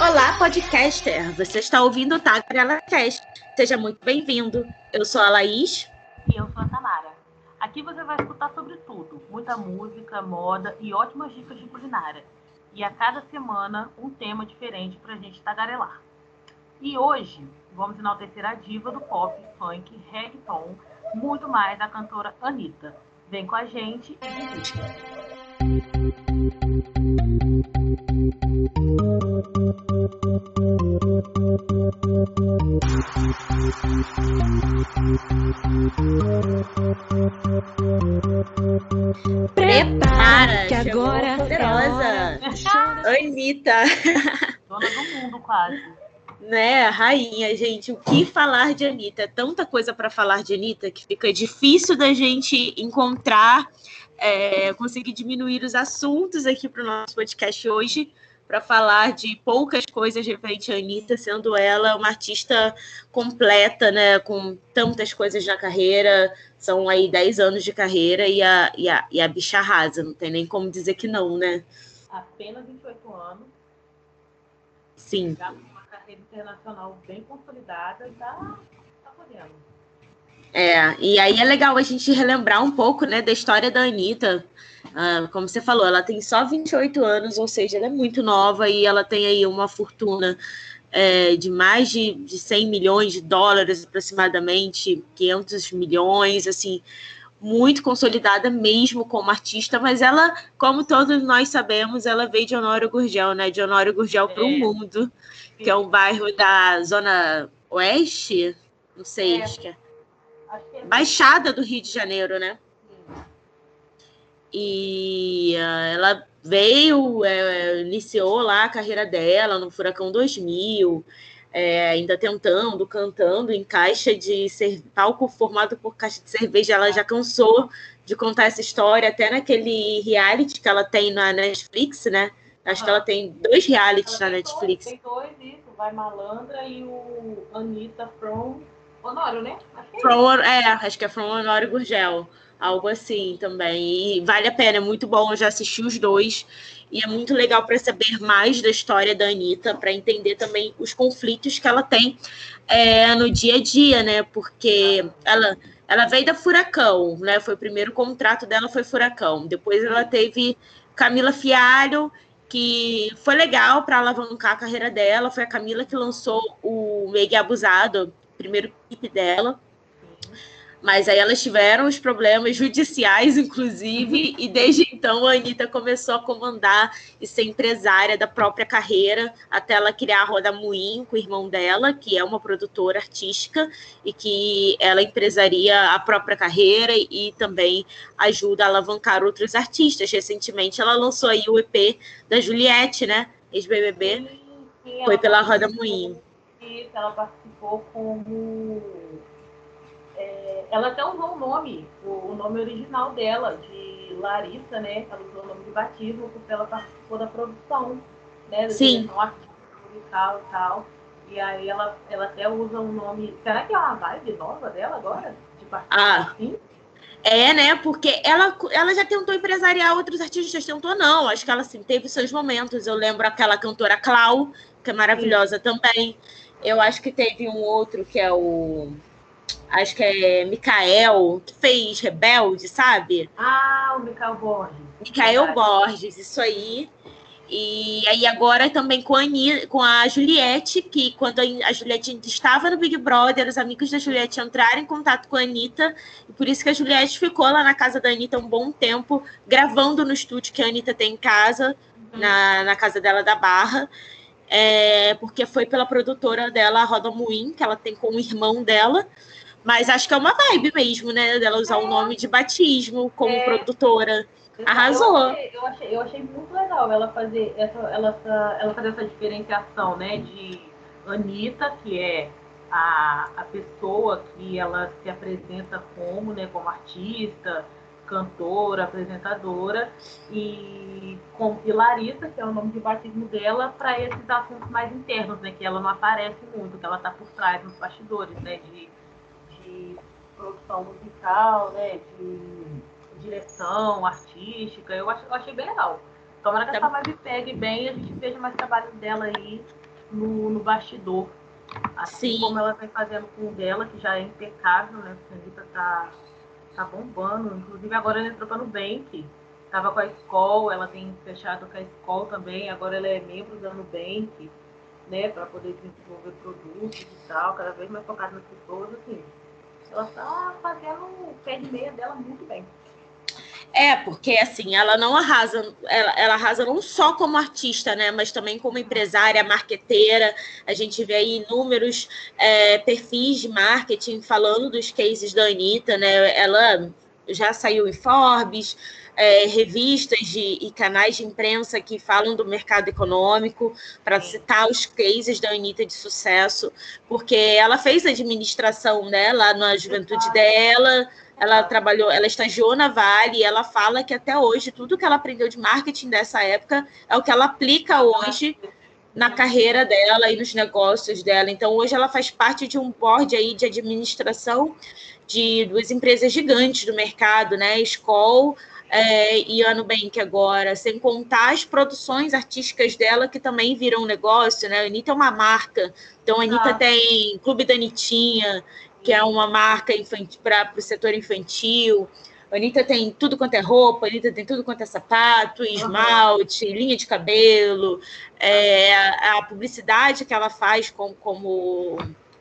Olá, podcaster! Você está ouvindo o Tagarela Cast. Seja muito bem-vindo. Eu sou a Laís. E eu sou a Tamara. Aqui você vai escutar sobre tudo: muita música, moda e ótimas dicas de culinária. E a cada semana, um tema diferente para a gente tagarelar. E hoje, vamos enaltecer a diva do pop, funk, reggaeton, muito mais da cantora Anitta. Vem com a gente e visita. Prepara, que agora poderosa. Anitta. Dona do mundo, quase. Né, rainha, gente, o que falar de Anitta? É tanta coisa para falar de Anitta que fica difícil da gente encontrar, é, conseguir diminuir os assuntos aqui para o nosso podcast hoje, para falar de poucas coisas referente a Anitta, sendo ela uma artista completa, né, com tantas coisas na carreira, são aí 10 anos de carreira e a, e a, e a bicha arrasa, não tem nem como dizer que não, né? Apenas 28 anos. Sim. Já com uma carreira internacional bem consolidada, tá, tá podendo. É, e aí é legal a gente relembrar um pouco, né, da história da Anitta, ah, como você falou, ela tem só 28 anos, ou seja, ela é muito nova e ela tem aí uma fortuna é, de mais de, de 100 milhões de dólares aproximadamente, 500 milhões, assim, muito consolidada mesmo como artista, mas ela, como todos nós sabemos, ela veio de Honório Gurgel, né? De Honório Gurgel para o É. mundo, que é um bairro da zona oeste, não sei, é Acho que é Baixada do Rio de Janeiro, né? E ah, ela veio, é, iniciou lá a carreira dela no Furacão 2000, é, ainda tentando, cantando em caixa de cer- palco formado por caixa de cerveja. Ela já cansou de contar essa história, até naquele reality que ela tem na Netflix, né? Acho que ela tem dois realities na tem dois- Netflix. Tem dois, isso. Vai Malandra e o Anitta from Honório, né? É From, é, acho que é From Honório Gurgel, algo assim também. E vale a pena, é muito bom. Eu já assisti os dois e é muito legal para saber mais da história da Anitta, para entender também os conflitos que ela tem é, no dia a dia, né? Porque ela, ela veio da Furacão, né? Foi o primeiro contrato dela foi Furacão. Depois ela teve Camila Fialho, que foi legal para alavancar a carreira dela. Foi a Camila que lançou o Meg Abusado, primeiro clipe dela. Mas aí elas tiveram os problemas judiciais, inclusive, e desde então a Anitta começou a comandar e ser empresária da própria carreira, até ela criar a Roda Moinho com o irmão dela, que é uma produtora artística, e que ela empresaria a própria carreira e também ajuda a alavancar outros artistas. Recentemente ela lançou aí o EP da Juliette, né? Ex-BBB, foi ela pela Roda participou- Moinho. Isso, ela participou como. é, ela até usou o nome, o, o nome original dela, de Larissa, né? Ela usou o nome de batismo porque ela participou da produção, né? Da Sim. musical e tal. E aí ela, ela até usa o nome. Será que é uma vibe nova dela agora? De participar Ah. assim? É, né? Porque ela, ela já tentou empresariar outros artistas, tentou não. Acho que ela assim, teve seus momentos. Eu lembro aquela cantora Clau, que é maravilhosa também. Eu acho que teve um outro que é o. Acho que é Mikael, que fez Rebelde, sabe? Ah, o Michael Borges. Mikael. Borges, isso aí. E aí agora também com a, Ani- com a Juliette, que quando a Juliette ainda estava no Big Brother, os amigos da Juliette entraram em contato com a Anitta, e por isso que a Juliette ficou lá na casa da Anitta um bom tempo, gravando no estúdio que a Anitta tem em casa, na, na casa dela da Barra, é, porque foi pela produtora dela, a Roda Moin, que ela tem com o irmão dela, mas acho que é uma vibe mesmo, né, dela usar o nome de batismo como É. produtora. Arrasou. Eu achei, eu achei, eu achei muito legal ela fazer essa, ela, essa, ela fazer essa diferenciação, né? De Anitta, que é a, a pessoa que ela se apresenta como, né, como artista, cantora, apresentadora, e, com, e Larissa, que é o nome de batismo dela, para esses assuntos mais internos, né, que ela não aparece muito, que ela está por trás nos bastidores, né, de, de produção musical, né, de direção artística, eu, ach, eu achei bem legal. Tomara que essa vibe pegue bem e a gente veja mais trabalho dela aí no, no bastidor. Assim Sim. como ela vem fazendo com o dela, que já é impecável, né? A Anitta tá, tá bombando. Inclusive agora ela entrou para Nubank. Tava com a escola, ela tem fechado com a escola também, agora ela é membro da Nubank, né? Para poder desenvolver produtos e tal, cada vez mais focada nas pessoas, assim. Ela tá fazendo o pé de meia dela muito bem. É, porque assim, ela não arrasa, ela, ela, arrasa não só como artista, né, mas também como empresária, marqueteira. A gente vê aí inúmeros é, perfis de marketing falando dos cases da Anitta, né? Ela já saiu em Forbes, é, revistas de, e canais de imprensa que falam do mercado econômico, para citar os cases da Anitta de sucesso, porque ela fez a administração né, lá na juventude dela ela trabalhou, ela estagiou na Vale e ela fala que até hoje tudo que ela aprendeu de marketing dessa época é o que ela aplica hoje na carreira dela e nos negócios dela. Então hoje ela faz parte de um board aí de administração de duas empresas gigantes do mercado, né? Skoll é, e a Nubank agora, sem contar as produções artísticas dela que também viram negócio, né? A Anitta é uma marca, então a Anitta ah. tem Clube da Anitinha, que é uma marca para o setor infantil. A Anitta tem tudo quanto é roupa, a Anitta tem tudo quanto é sapato, esmalte, uhum. linha de cabelo, é, a, a, publicidade que ela faz com, como,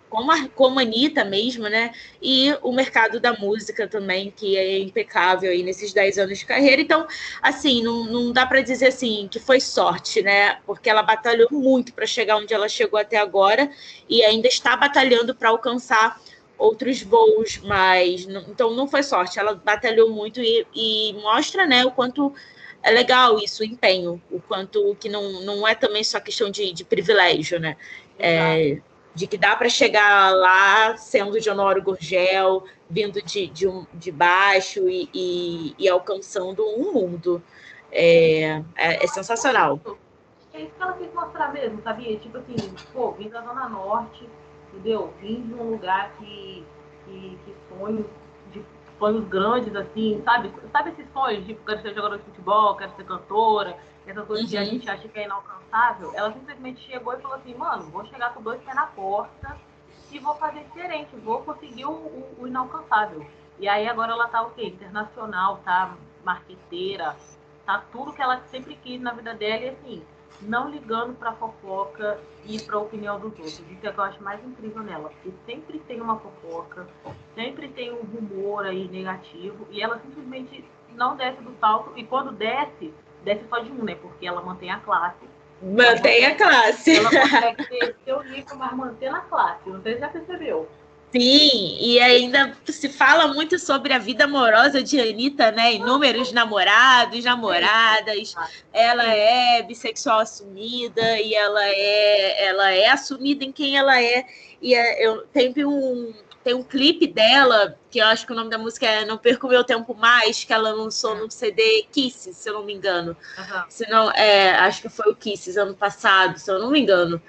como, a, como a Anitta mesmo, né? E o mercado da música também, que é impecável aí nesses 10 anos de carreira. Então, assim, não, não dá para dizer assim que foi sorte, né? Porque ela batalhou muito para chegar onde ela chegou até agora e ainda está batalhando para alcançar outros voos, mas então não foi sorte, ela batalhou muito e, e, mostra, né, o quanto é legal isso, o empenho, o quanto que não, não é também só questão de, de privilégio, né? É, de que dá para chegar lá sendo de Honório Gurgel, vindo de, de, um, de baixo e, e, e alcançando um mundo. É, é, é, sensacional. É isso que ela quis mostrar mesmo, sabia? Tipo assim, pô, vim da Zona Norte, entendeu? Vim de um lugar que, que, que sonhos, de sonhos grandes, assim, sabe? Sabe esses sonhos, tipo, quero ser jogador de futebol, quero ser cantora, essas coisas uhum. que a gente acha que é inalcançável. Ela simplesmente chegou e falou assim, mano, vou chegar com dois pés na porta e vou fazer diferente, vou conseguir o, o, o inalcançável. E aí agora ela tá o quê? Internacional, tá marqueteira, tá tudo que ela sempre quis na vida dela e assim, não ligando para fofoca e para a opinião dos outros. Isso é o que eu acho mais incrível nela, porque sempre tem uma fofoca, sempre tem um rumor aí negativo e ela simplesmente não desce do salto e quando desce, desce só de um, né? Porque ela mantém a classe. Mantém a classe. Ela consegue ter seu rico, mas mantendo a classe. Não sei se já percebeu. Sim, e ainda se fala muito sobre a vida amorosa de Anitta, né? Inúmeros namorados, namoradas. Ela é bissexual assumida e ela é, ela é assumida em quem ela é. E é, eu teve um tem um clipe dela, que eu acho que o nome da música é Não Perco Meu Tempo Mais, que ela lançou no CD Kisses, se eu não me engano. Uhum. Se não, é, acho que foi o Kisses ano passado, se eu não me engano.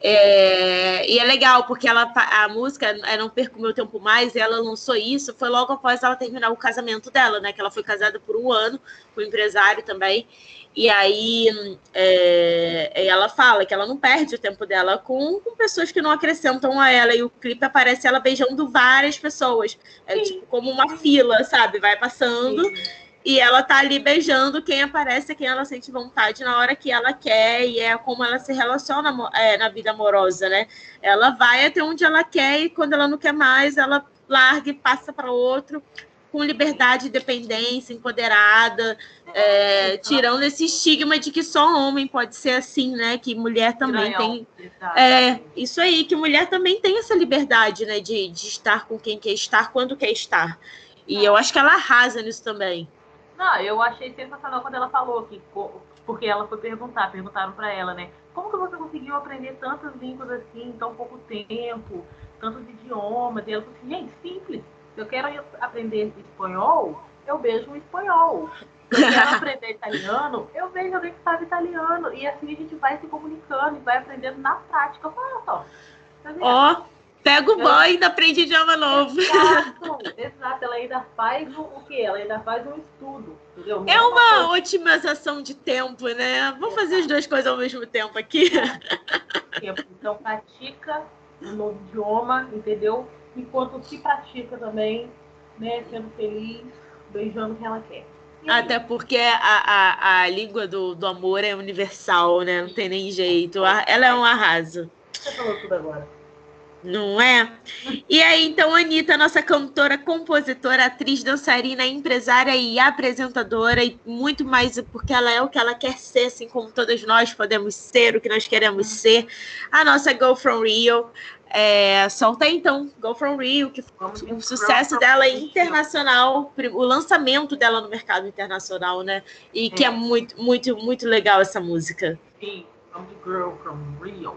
É, e é legal, porque ela, a música é Não Perco Meu Tempo Mais, ela lançou isso, foi logo após ela terminar o casamento dela, né? Que ela foi casada por um ano com um empresário também. E aí é, ela fala que ela não perde o tempo dela com, com, pessoas que não acrescentam a ela. E o clipe aparece ela beijando várias pessoas. É tipo como uma fila, sabe? Vai passando. Sim e ela tá ali beijando quem aparece, quem ela sente vontade na hora que ela quer, e é como ela se relaciona é, na vida amorosa, né? Ela vai até onde ela quer e quando ela não quer mais, ela larga e passa para outro com liberdade, independência, empoderada, é, tirando esse estigma de que só homem pode ser assim, né? Que mulher também tem. É, isso aí, que mulher também tem essa liberdade, né? De, de estar com quem quer estar, quando quer estar. E eu acho que ela arrasa nisso também. Não, eu achei sensacional quando ela falou que, porque ela foi perguntar, perguntaram para ela, né? Como que você conseguiu aprender tantas línguas assim em tão pouco tempo? tantos idiomas. E ela falou assim, gente, simples. Se eu quero aprender espanhol, eu vejo o espanhol. Se eu quero aprender italiano, eu vejo alguém que sabe italiano. E assim a gente vai se comunicando e vai aprendendo na prática. Olha só. Tá Ó, oh, pega o boy e ainda aprende idioma novo. Exato, exato. Ela ainda faz o, o quê? Ela ainda faz um estudo. Entendeu? É uma otimização de tempo, né? Vamos fazer as duas coisas ao mesmo tempo aqui. Então, pratica um novo idioma, entendeu? Enquanto se pratica também, né? Sendo feliz, beijando quem ela quer. Até porque a, a, a língua do, do amor é universal, né? Não tem nem jeito. Ela é um arraso. Você falou tudo agora. Não é? E aí, então, Anitta, nossa cantora, compositora, atriz, dançarina, empresária e apresentadora, e muito mais porque ela é o que ela quer ser, assim como todas nós podemos ser, o que nós queremos ser. A nossa Go From Rio. É, solta então, Go From Rio, que foi o sucesso dela é internacional, o lançamento dela no mercado internacional, né? E que é, é muito, muito, muito legal essa música. Sim, Girl From Rio.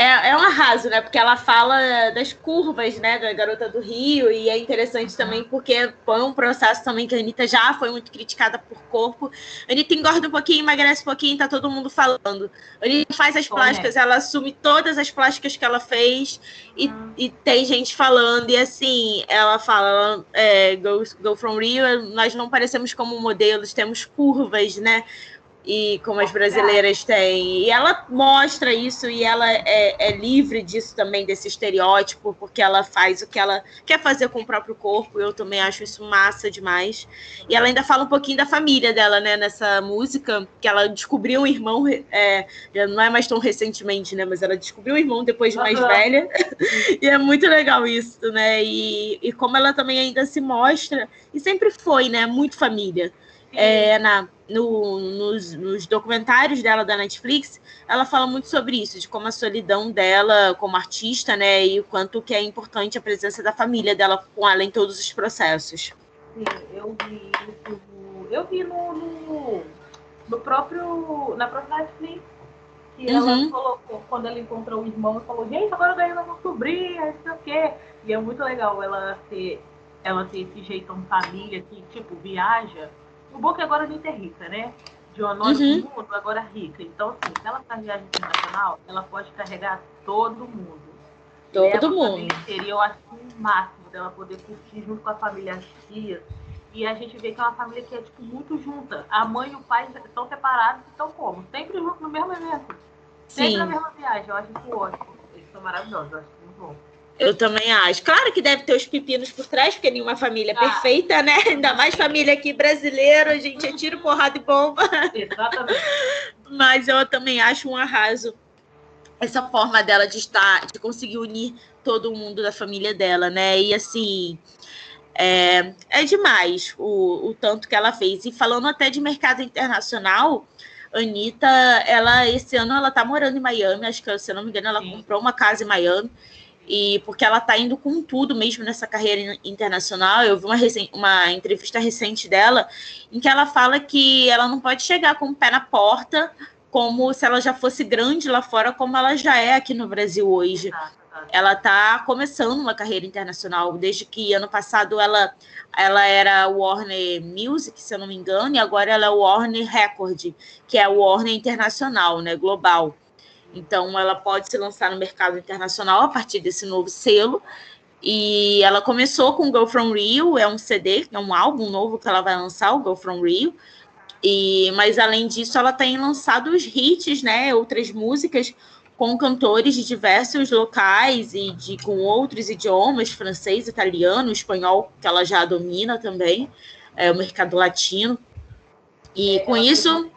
é, é um arraso, né? Porque ela fala das curvas, né? Da garota do Rio, e é interessante também porque foi um processo também que a Anitta já foi muito criticada por corpo. A Anitta engorda um pouquinho, emagrece um pouquinho, tá todo mundo falando. A Anitta faz as plásticas, ela assume todas as plásticas que ela fez, e, uhum. e tem gente falando, e assim, ela fala, é, go, go from Rio, nós não parecemos como modelos, temos curvas, né? E como as brasileiras têm. E ela mostra isso e ela é, é, livre disso também, desse estereótipo, porque ela faz o que ela quer fazer com o próprio corpo. Eu também acho isso massa demais. E ela ainda fala um pouquinho da família dela, né, nessa música, que ela descobriu um irmão, é, não é mais tão recentemente, né, mas ela descobriu um irmão depois de mais uhum. velha. e é muito legal isso, né? E, e como ela também ainda se mostra, e sempre foi, né, muito família. É, na no, nos, nos, documentários dela da Netflix, ela fala muito sobre isso, de como a solidão dela como artista, né, e o quanto que é importante a presença da família dela com ela em todos os processos. Sim, eu vi isso, eu vi no, no, no próprio, na própria Netflix, que ela uhum. colocou, quando ela encontrou o irmão, ela falou, gente, agora eu ganhei uma sobrinha, não sei o quê. E é muito legal ela ter, ela ter esse jeitão família que, tipo, viaja o bom é que agora a gente é rica, né? De honor uhum. do mundo, agora rica. Então, assim, se ela faz viagem internacional, ela pode carregar todo mundo. Todo Leva mundo. Seria, eu acho, o máximo dela poder curtir junto com a família, as tias. E a gente vê que é uma família que é, tipo, muito junta. A mãe e o pai estão separados e estão como? Sempre juntos no mesmo evento. Sempre Sim. na mesma viagem. Eu acho isso ótimo. Eles são maravilhosos. Eu acho muito bom. Eu também acho. Claro que deve ter os pepinos por trás, porque nenhuma família é ah. perfeita, né? Ainda mais família aqui brasileira, a gente é tiro, porrada e bomba. Exatamente. Mas eu também acho um arraso essa forma dela de estar, de conseguir unir todo mundo da família dela, né? E assim, é, é demais o, o tanto que ela fez. E falando até de mercado internacional, Anitta, ela esse ano ela tá morando em Miami, acho que se eu não me engano, ela Sim. comprou uma casa em Miami e porque ela está indo com tudo mesmo nessa carreira internacional. Eu vi uma, uma entrevista recente dela em que ela fala que ela não pode chegar com o pé na porta como se ela já fosse grande lá fora, como ela já é aqui no Brasil hoje. Ela está começando uma carreira internacional, desde que ano passado ela, ela era Warner Music, se eu não me engano, e agora ela é Warner Record, que é o Warner Internacional, né, global. Então, ela pode se lançar no mercado internacional a partir desse novo selo. E ela começou com Go From Rio, é um CD, é um álbum novo que ela vai lançar, o Go From Rio. E, mas além disso, ela tem lançado os hits, né, outras músicas com cantores de diversos locais e de com outros idiomas, francês, italiano, espanhol, que ela já domina também, é o mercado latino. E com isso,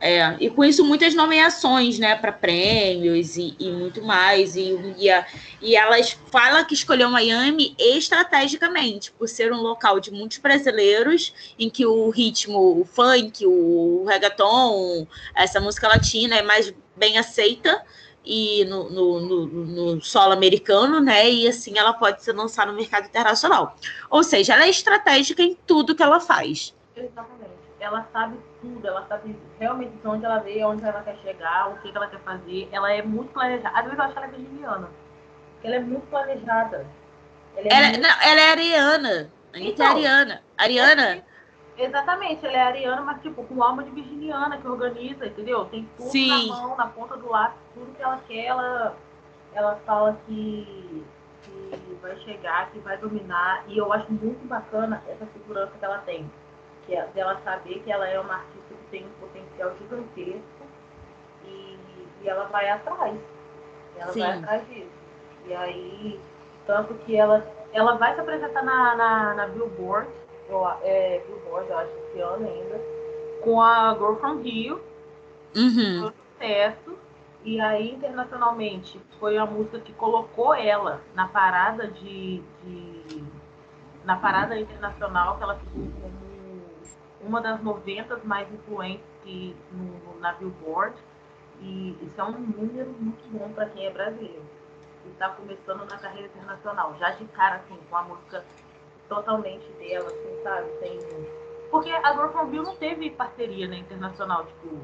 é, e com isso muitas nomeações, né, para prêmios e, e, muito mais. E, e, a, e elas falam que escolheu Miami estrategicamente, por ser um local de muitos brasileiros, em que o ritmo, o funk, o reggaeton, essa música latina é mais bem aceita. e no, no, no, no, solo americano, né? E assim ela pode se lançar no mercado internacional. Ou seja, ela é estratégica em tudo que ela faz. Exatamente. Ela sabe tudo, ela sabe realmente de onde ela veio, onde ela quer chegar, o que, ela quer fazer. Ela é muito planejada. Às vezes eu acho que ela é virginiana. Ela é muito planejada. Ela é, ela, muito... Não, ela é ariana. A Anitta é então, é ariana. Ariana. Exatamente, ela é ariana, mas tipo, com alma de virginiana que organiza, entendeu? Tem tudo Sim. na mão, na ponta do lápis, tudo que ela quer, ela, ela fala que, que vai chegar, que vai dominar. E eu acho muito bacana essa segurança que ela tem. Que é dela saber que ela é uma artista que tem um potencial gigantesco e, e ela vai atrás. Ela Sim. vai atrás disso. E aí, tanto que ela, ela vai se apresentar na, na, na Billboard eu, é, Billboard, eu acho, esse ano ainda, com a Girl from Rio, uhum. um sucesso, e aí internacionalmente foi a música que colocou ela na parada de, de na parada internacional, que ela ficou como uma das 90 mais influentes que, no, na Billboard, e isso é um número muito bom para quem é brasileiro e está começando na carreira internacional, já de cara assim, com a música totalmente dela, assim, sabe? Sem... Porque a Gorfomville não teve parceria na né, internacional, tipo,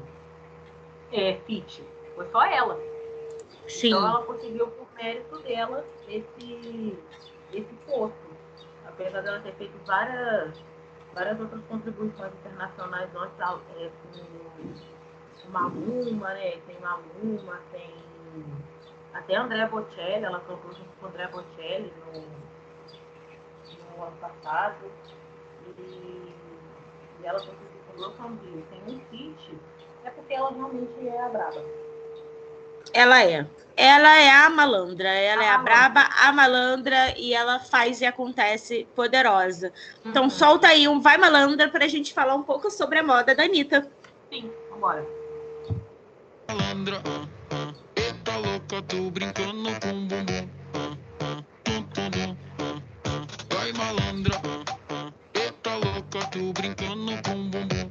é, fit. Foi só ela. Sim. Então ela conseguiu, por mérito dela, esse, esse posto. Apesar dela ter feito várias, várias outras contribuições internacionais antes, é, com Maluma, né? Tem Maluma, tem até André Bocelli, ela cantou junto com André Bocelli no no ano passado. E, e ela conseguiu com Loucamville tem um kit, é porque ela realmente é a braba. Ela é. Ela é a malandra, ela a é a braba, a malandra, e ela faz e acontece poderosa. Então, uhum. Então solta aí um Vai Malandra para a gente falar um pouco sobre a moda da Anitta. Sim, vambora. Malandra, uh, uh, eita louca, tô brincando com bumbum. malandra. Eita louca, tô brincando com bumbum.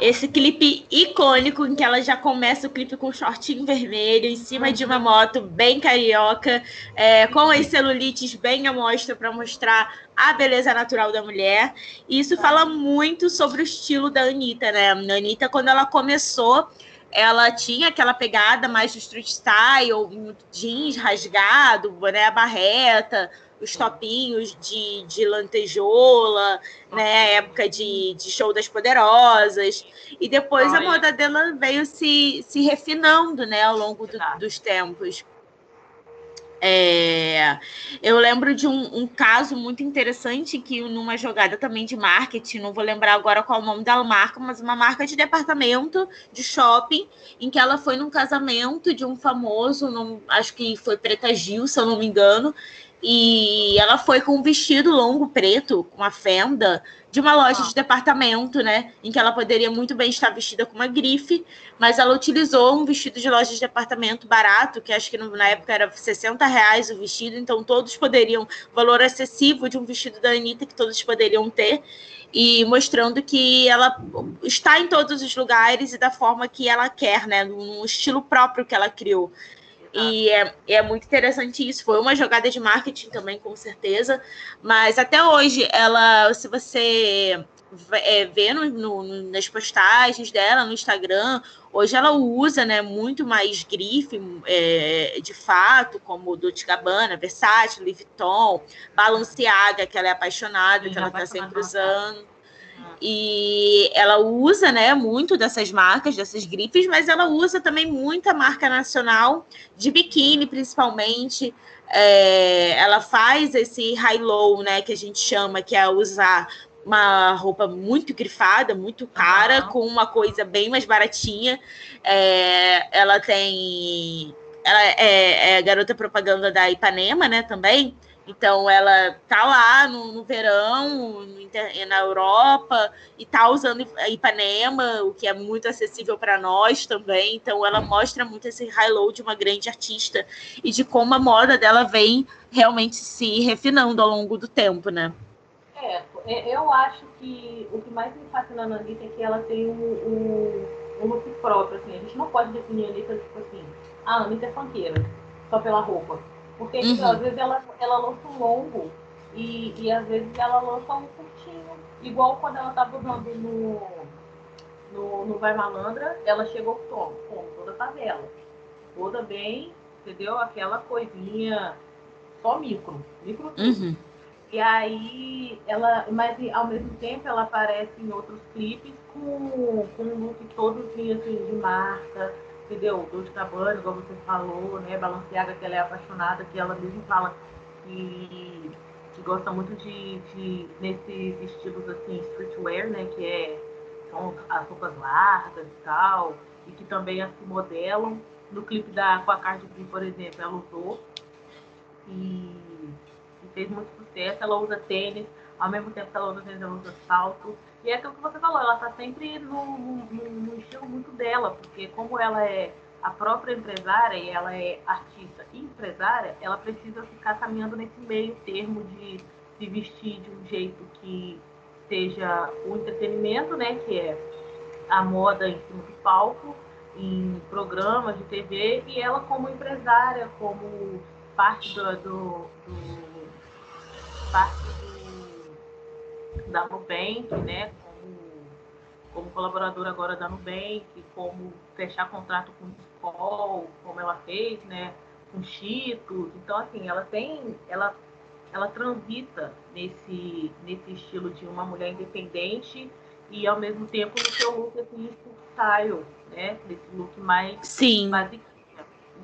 Esse clipe icônico em que ela já começa o clipe com um shortinho vermelho em cima de uma moto bem carioca, é, com as celulites bem à mostra para mostrar a beleza natural da mulher. E isso fala muito sobre o estilo da Anitta, né? A Anitta, quando ela começou, ela tinha aquela pegada mais do street style, jeans rasgado, boné barreta, os topinhos de, de lantejola, né? Época de, de show das poderosas. E depois a moda dela veio se, se refinando, né, ao longo do, dos tempos. É, eu lembro de um, um, caso muito interessante que numa jogada também de marketing, não vou lembrar agora qual o nome da marca, mas uma marca de departamento de shopping, em que ela foi num casamento de um famoso, acho que foi Preta Gil, se eu não me engano, e ela foi com um vestido longo preto, com uma fenda, de uma loja de departamento, né? Em que ela poderia muito bem estar vestida com uma grife, mas ela utilizou um vestido de loja de departamento barato, que acho que na época era 60 reais o vestido, então todos poderiam, valor excessivo de um vestido da Anitta que todos poderiam ter, e mostrando que ela está em todos os lugares e da forma que ela quer, né? No estilo próprio que ela criou. E é, é muito interessante isso. Foi uma jogada de marketing também, com certeza. Mas até hoje, ela, se você é, vê no, no, nas postagens dela no Instagram, hoje ela usa né, muito mais grife, é, de fato, como Dolce Gabbana, Versace, Louis Vuitton, Balenciaga, que ela é apaixonada, Sim, que ela está sempre usando. E ela usa, né, muito dessas marcas, dessas grifes, mas ela usa também muita marca nacional, de biquíni principalmente. É, ela faz esse high-low, né, que a gente chama, que é usar uma roupa muito grifada, muito cara, uhum. com uma coisa bem mais baratinha. É, ela tem. Ela é, é garota propaganda da Ipanema, né, também. Então ela tá lá no, no verão, no, na Europa, e tá usando Ipanema, o que é muito acessível para nós também. Então ela mostra muito esse high-low de uma grande artista e de como a moda dela vem realmente se refinando ao longo do tempo, né? É, eu acho que o que mais me fascina na Anitta é que ela tem um, um um look próprio, assim. A gente não pode definir a Anitta, tipo assim, ah, a Anitta é funkeira, só pela roupa. Porque, tipo, uhum. às vezes, ela, ela lança um longo e, e às vezes ela lança um curtinho. Igual quando ela tava usando no, no, no Vai Malandra, ela chegou? Como? Toda favela. Toda bem, entendeu? Aquela coisinha só micro. Micro uhum. E aí, ela, mas ao mesmo tempo ela aparece em outros clipes com, com um look todo assim, de marca, entendeu? Dolce Gabbana, igual você falou, né? Balenciaga, que ela é apaixonada, que ela mesmo fala que, que gosta muito de, de nesses estilos assim, streetwear, né? Que é, são as roupas largas e tal, e que também assim modelam. No clipe da com a Cardi B, por exemplo, ela usou. E fez muito sucesso, ela usa tênis, ao mesmo tempo que ela usa tênis, ela usa salto. E é aquilo que você falou, ela está sempre no, no, no, estilo muito dela, porque como ela é a própria empresária e ela é artista e empresária, ela precisa ficar caminhando nesse meio termo de se vestir de um jeito que seja o entretenimento, né, que é a moda em cima do palco, em programas de TV, e ela como empresária, como parte do, do, do parte da Nubank, né, como, como colaboradora agora da Nubank, como fechar contrato com o Skol, como ela fez, né, com Cheetos. Então, assim, ela tem, ela, ela transita nesse, nesse estilo de uma mulher independente e, ao mesmo tempo, no seu look, assim, style, né, desse look mais Sim.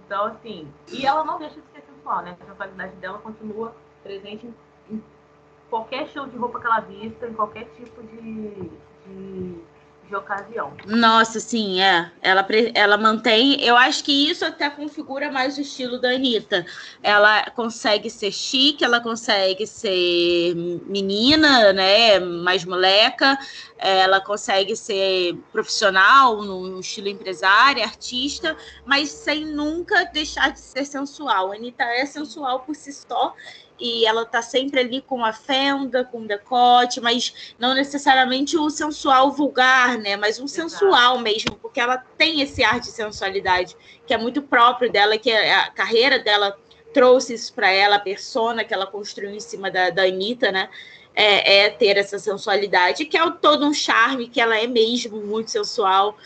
Então, assim, e ela não deixa de ser sensual, né? A sensualidade dela continua presente em qualquer estilo de roupa que ela vista, em qualquer tipo de, de, de ocasião. Nossa, sim, é. Ela, ela mantém. Eu acho que isso até configura mais o estilo da Anitta. Ela consegue ser chique, ela consegue ser menina, né? Mais moleca. Ela consegue ser profissional, no estilo empresária, artista, mas sem nunca deixar de ser sensual. A Anitta é sensual por si só e ela tá sempre ali com a fenda, com decote, mas não necessariamente o sensual vulgar, né? Mas um Exato. sensual mesmo, porque ela tem esse ar de sensualidade que é muito próprio dela, que a carreira dela trouxe isso para ela, a persona que ela construiu em cima da, da Anitta, né? É, é, ter essa sensualidade, que é todo um charme, que ela é mesmo muito sensual,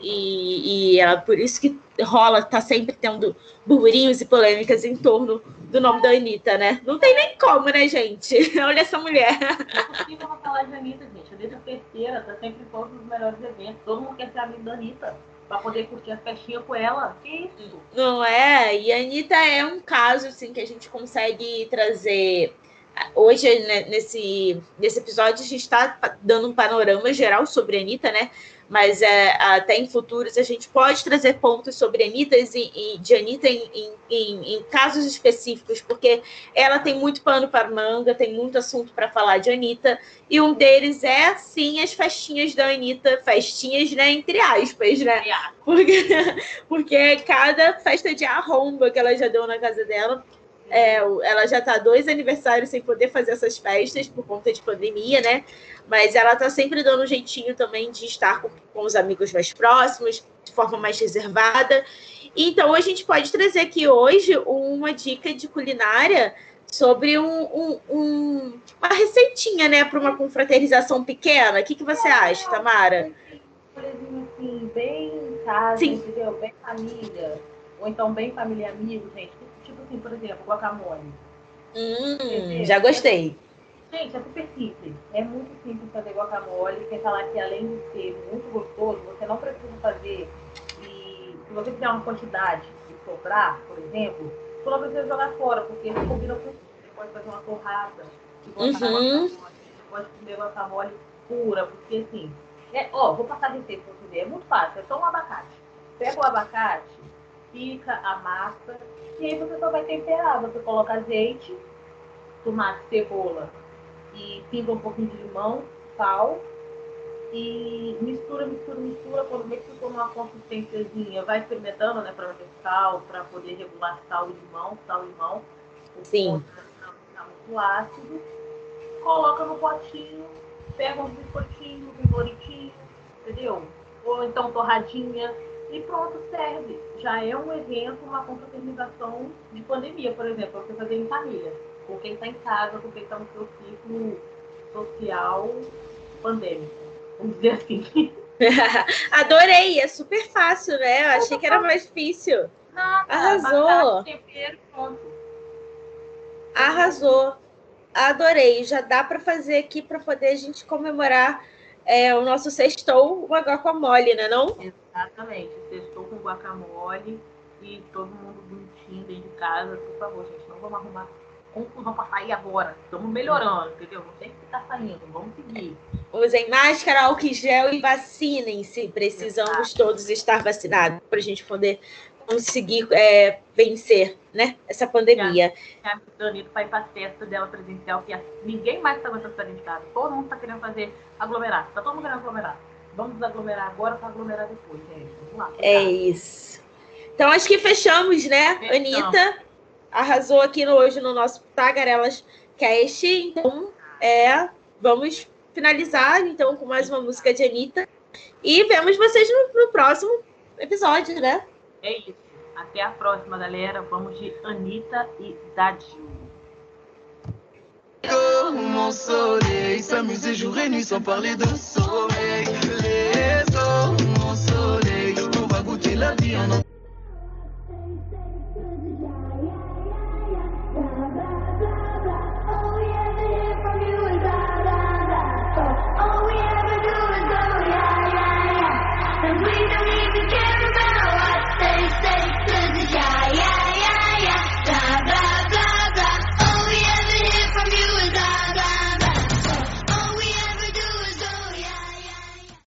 e, e ela, por isso que rola, tá sempre tendo burburinhos e polêmicas em torno do nome da Anitta, né? Não tem nem como, né, gente? Olha essa mulher. Não é não falar de Anitta, gente. A Anitta terceira tá sempre em todos os melhores eventos. Todo mundo quer ser amigo da Anitta. Pra poder curtir as festinhas com ela. Que isso? Não é? E a Anitta é um caso, assim, que a gente consegue trazer hoje, né, nesse, nesse episódio, a gente está dando um panorama geral sobre a Anitta, né? Mas é, até em futuros a gente pode trazer pontos sobre Anitta e, e de Anitta em, em, em, casos específicos, porque ela tem muito pano para manga, tem muito assunto para falar de Anitta, e um deles é, sim, as festinhas da Anitta, festinhas, né, entre aspas, né? Porque, porque cada festa de arromba que ela já deu na casa dela é, ela já está dois aniversários sem poder fazer essas festas por conta de pandemia, né? Mas ela está sempre dando um jeitinho também de estar com, com os amigos mais próximos, de forma mais reservada. Então, a gente pode trazer aqui hoje uma dica de culinária sobre um, um, um, uma receitinha, né, para uma confraternização pequena. O que, que você acha, Tamara? Assim, bem em casa, Sim. entendeu? Bem família. Ou então bem família e amigo, gente assim, por exemplo, guacamole. Hum, já gostei. Gente, é super simples. É muito simples fazer guacamole. Sem falar que além de ser muito gostoso, você não precisa fazer. E se você fizer uma quantidade de sobrar, por exemplo, você não precisa jogar fora, porque ele combina com Você pode fazer uma torrada. Uhum. Você pode comer guacamole pura, porque assim. É, ó, vou passar a receita para você ver. É muito fácil, é só um abacate. Pega o abacate, pica a massa e aí você só vai temperar. Você coloca azeite, tomate, cebola e pinga um pouquinho de limão, sal. E mistura, mistura, mistura. Quando vê que ficou numa consistênciazinha, vai experimentando, né? Para ver sal, para poder regular sal e limão, sal e limão. Sim. Tá muito ácido. Coloca no potinho, pega um biscoitinho, um bolitinho, entendeu? ou então torradinha, e pronto, serve. Já é um evento, uma confraternização de pandemia, por exemplo, você fazer em família, com quem está em casa, com quem está no seu ciclo social pandêmico, vamos dizer assim. Adorei, é super fácil, né? Eu achei que era mais difícil. Nada, Arrasou. Tempero, pronto. Arrasou. Adorei. Já dá para fazer aqui para poder a gente comemorar é, o nosso sextou, uma guacamole, né não? Exatamente. Sextou com guacamole e todo mundo bonitinho dentro de casa. Por favor, gente, não vamos arrumar confusão para sair agora. Estamos melhorando, entendeu? Não tem que estar saindo. Vamos seguir. Usem máscara, álcool em gel e vacinem-se. Precisamos Exato. todos estar vacinados para a gente poder conseguir é, vencer né, essa pandemia. A Danilo vai para a festa dela presencial, que ninguém mais está aguentando dentro de casa. Todo mundo está querendo fazer aglomerar. Está todo mundo querendo aglomerar. Vamos desaglomerar agora para aglomerar depois, gente. Vamos lá. É isso. Então acho que fechamos, né, fechamos. Anitta? Arrasou aqui no, hoje no nosso Tagarelas Cast. Então, é, vamos finalizar então com mais uma música de Anitta. E vemos vocês no, no próximo episódio, né? É isso. Até a próxima, galera. Vamos de Anitta e Dadil. Mon soleil, s'amuser jour et nuit sans parler de soleil. Les eaux, mon soleil, on va goûter la vie en